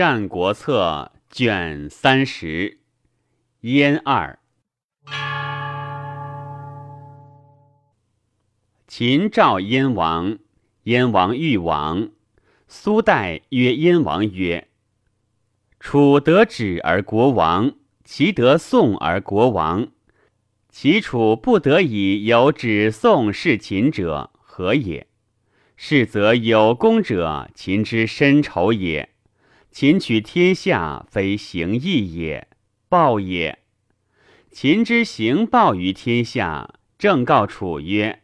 战国策》卷三十，燕二。秦赵燕王，燕王欲亡。苏代曰燕王曰：“楚得止而国亡，其得宋而国亡。其楚不得已有止宋事秦者，何也？是则有功者，秦之深仇也。秦取天下，非行义也，报也。秦之行报于天下，正告楚曰。”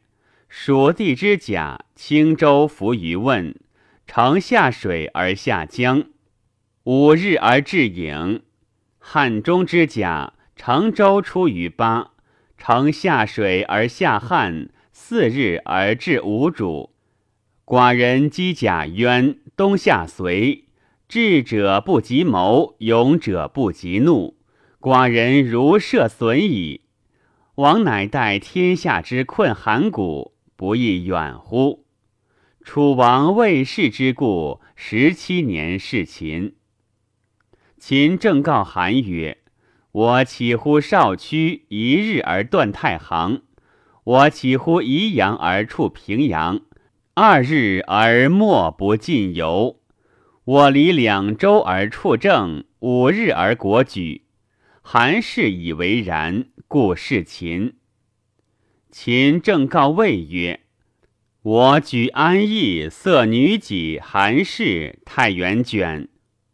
蜀地之甲，轻舟浮于汶，乘下水而下江，五日而至郢。汉中之甲，乘舟出于巴，乘下水而下汉，四日而至吴主。寡人机甲渊，东下随。智者不及谋，勇者不及怒。寡人如涉损矣。王乃待天下之困寒谷。不亦远乎？楚王魏氏之故，十七年事秦。秦正告韩曰：“我岂乎少屈一日而断太行？我岂乎宜阳而触平阳？二日而莫不尽游？我离两周而处政，五日而国举。韩氏以为然，故事秦。”秦正告魏曰：“我举安邑，色女己，韩氏，太原卷。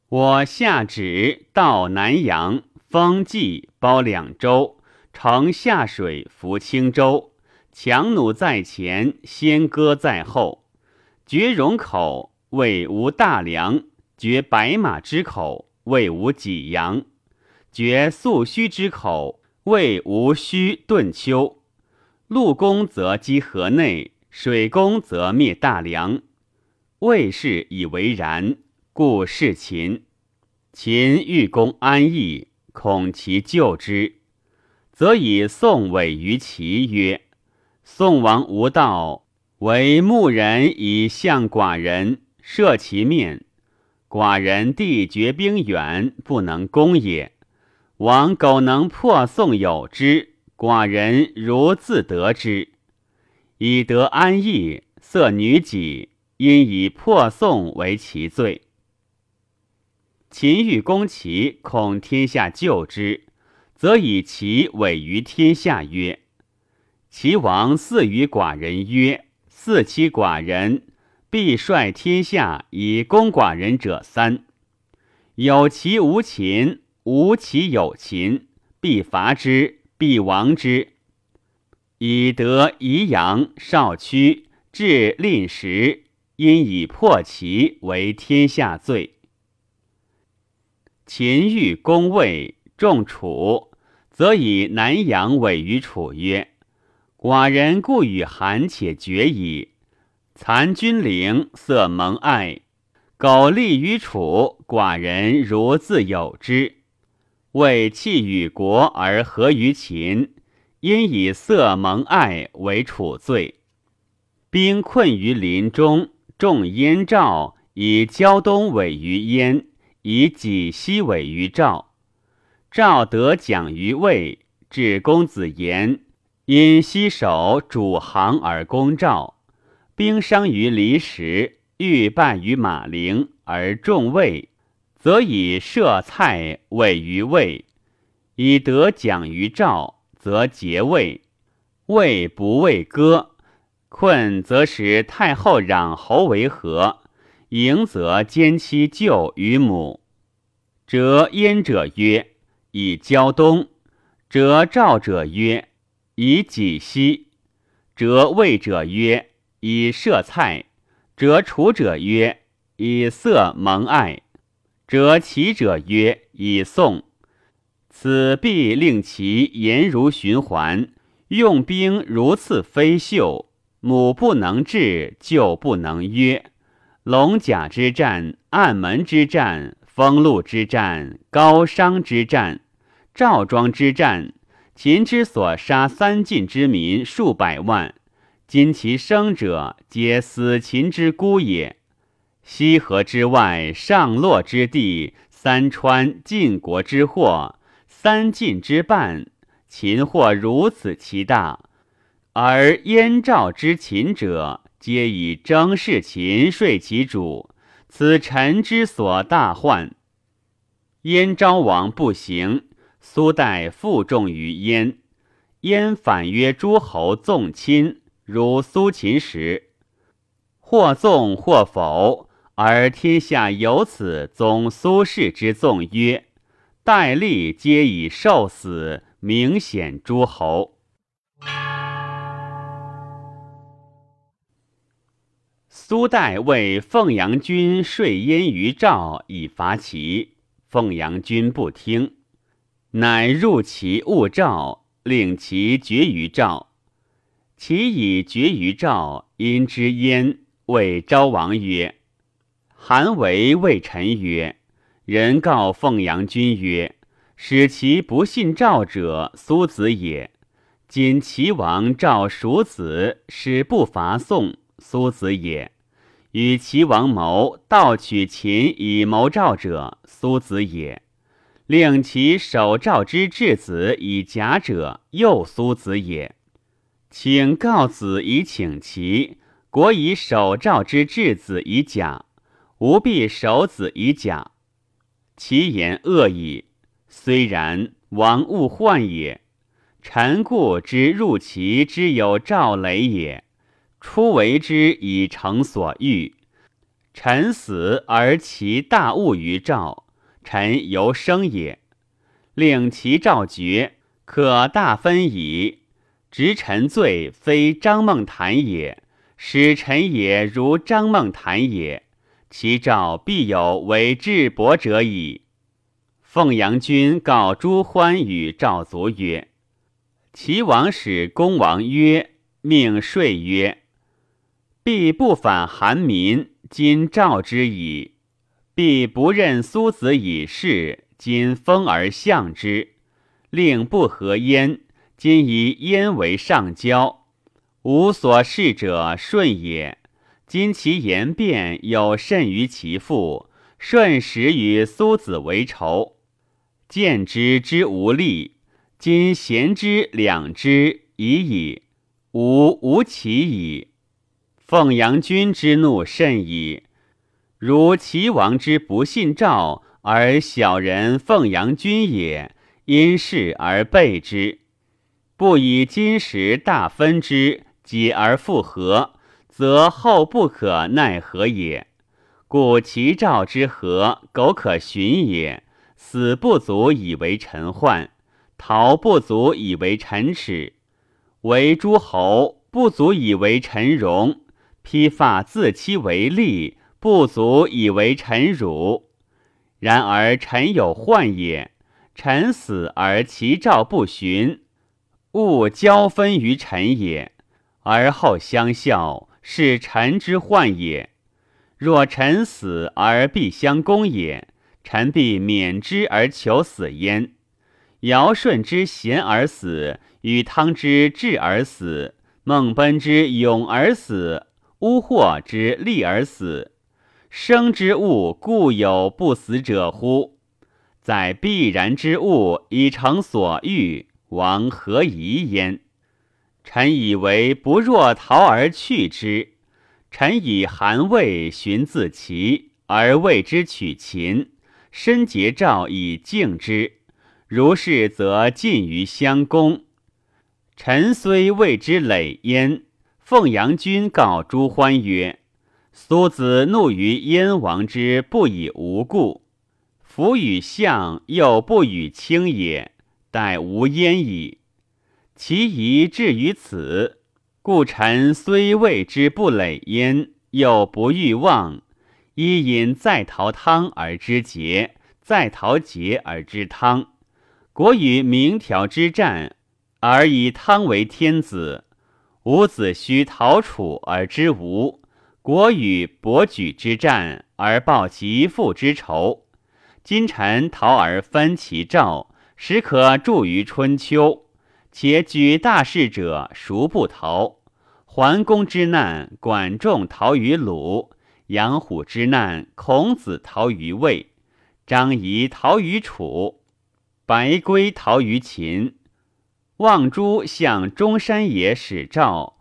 我下旨到南阳，封冀，包两州，乘下水，浮青州。强弩在前，先歌在后。绝戎口，为无大梁；绝白马之口，为无济阳；绝宿须之口，为无须顿丘。”陆攻则击河内，水攻则灭大梁。魏氏以为然，故事秦。秦欲攻安邑，恐其救之，则以宋委于齐曰：“宋王无道，为牧人以向寡人，射其面。寡人地绝兵远，不能攻也。王苟能破宋有之。”寡人如自得之，以得安逸，色女己，因以破宋为其罪。秦欲攻齐，恐天下救之，则以其委于天下曰：“齐王赐于寡人曰：‘赐其寡人，必率天下以攻寡人者三。有其无秦，无其有秦，必伐之。’”必亡之，以得宜阳、少屈、至令时，因以破齐为天下罪。秦欲攻魏，重楚，则以南阳委于楚曰：“寡人故与韩且绝矣。残君陵，色蒙爱，苟利于楚，寡人如自有之。”为弃与国而合于秦，因以色蒙爱为楚罪。兵困于林中，众燕赵以胶东委于燕，以己西委于赵。赵得奖于魏，至公子言，因西守主行而攻赵。兵伤于离石，欲败于马陵，而众魏。则以射蔡委于魏，以得奖于赵，则结魏。魏不畏歌，困则使太后攘侯为和，迎则兼妻舅于母。折燕者曰：以交东；折赵者曰：以己西；折魏者曰：以射蔡；折楚者曰：以色蒙爱。折其者曰：“以宋，此必令其言如循环，用兵如刺飞秀。母不能治，就不能约。龙甲之战，暗门之战，封路之战，高商之战，赵庄之战。秦之所杀三晋之民数百万，今其生者皆死秦之孤也。西河之外，上洛之地，三川晋国之祸，三晋之半，秦祸如此其大，而燕赵之秦者，皆以征事秦说其主，此臣之所大患。燕昭王不行，苏代负重于燕，燕反曰诸侯纵亲，如苏秦时，或纵或否。而天下有此宗苏轼之纵曰：“戴笠皆以受死，明显诸侯。”苏代为凤阳君说燕于赵以伐齐，凤阳君不听，乃入齐误赵，令其绝于赵。其以绝于赵，因之焉，谓昭王曰。韩维谓臣曰：“人告凤阳君曰：‘使其不信赵者，苏子也。今齐王赵蜀子，使不伐宋，苏子也。与齐王谋盗取秦以谋赵者，苏子也。令其守赵之质子以假者，又苏子也。请告子以请齐，国以守赵之质子以假。’”吾必守子以假，其言恶矣。虽然，王勿患也。臣故之入其之有赵雷也，出为之以成所欲。臣死而其大恶于赵，臣犹生也。令其赵绝，可大分矣。执臣罪，非张孟谈也；使臣也，如张孟谈也。其赵必有为智伯者矣。凤阳君告朱欢与赵卒曰：“齐王使公王曰，命税曰：‘必不反韩民，今赵之矣。必不任苏子以事，今封而相之。令不合焉，今以燕为上交，无所事者顺也。’”今其言辩有甚于其父，顺时与苏子为仇，见之之无力。今贤之两之已矣，吾无其矣。凤阳君之怒甚矣。如齐王之不信赵，而小人凤阳君也，因事而备之，不以今时大分之，解而复合。则后不可奈何也。故其兆之和，苟可寻也。死不足以为臣患，逃不足以为臣耻。为诸侯不足以为臣荣，披发自欺为利，不足以为臣辱。然而臣有患也。臣死而其兆不寻，勿交分于臣也，而后相效。是臣之患也。若臣死而必相攻也，臣必免之而求死焉。尧舜之贤而死，禹汤之智而死，孟奔之勇而死，乌霍之利而死。生之物固有不死者乎？在必然之物以成所欲，王何疑焉？臣以为不若逃而去之。臣以韩魏寻自齐，而为之取秦，身结赵以敬之。如是，则近于相公。臣虽为之累焉。凤阳君告朱欢曰：“苏子怒于燕王之不以无故，夫与相又不与轻也，待无焉矣。”其疑至于此，故臣虽谓之不累焉，又不欲忘。一因在陶汤而知节，在陶节而知汤。国与明条之战，而以汤为天子；伍子胥陶楚而知吴。国与伯举之战，而报其父之仇。今臣逃而分其赵，实可著于春秋。且举大事者孰不逃？桓公之难，管仲逃于鲁；杨虎之难，孔子逃于魏，张仪逃于楚，白圭逃于秦。望诸向中山野使赵，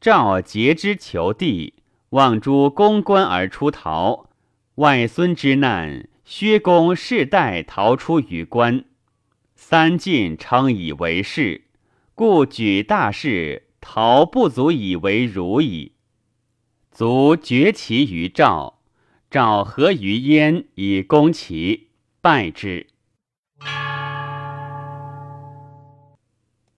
赵节之求地，望诸攻关而出逃。外孙之难，薛公世代逃出于关。三晋称以为是，故举大事，逃不足以为如矣。卒绝其于赵，赵合于燕以攻齐，败之。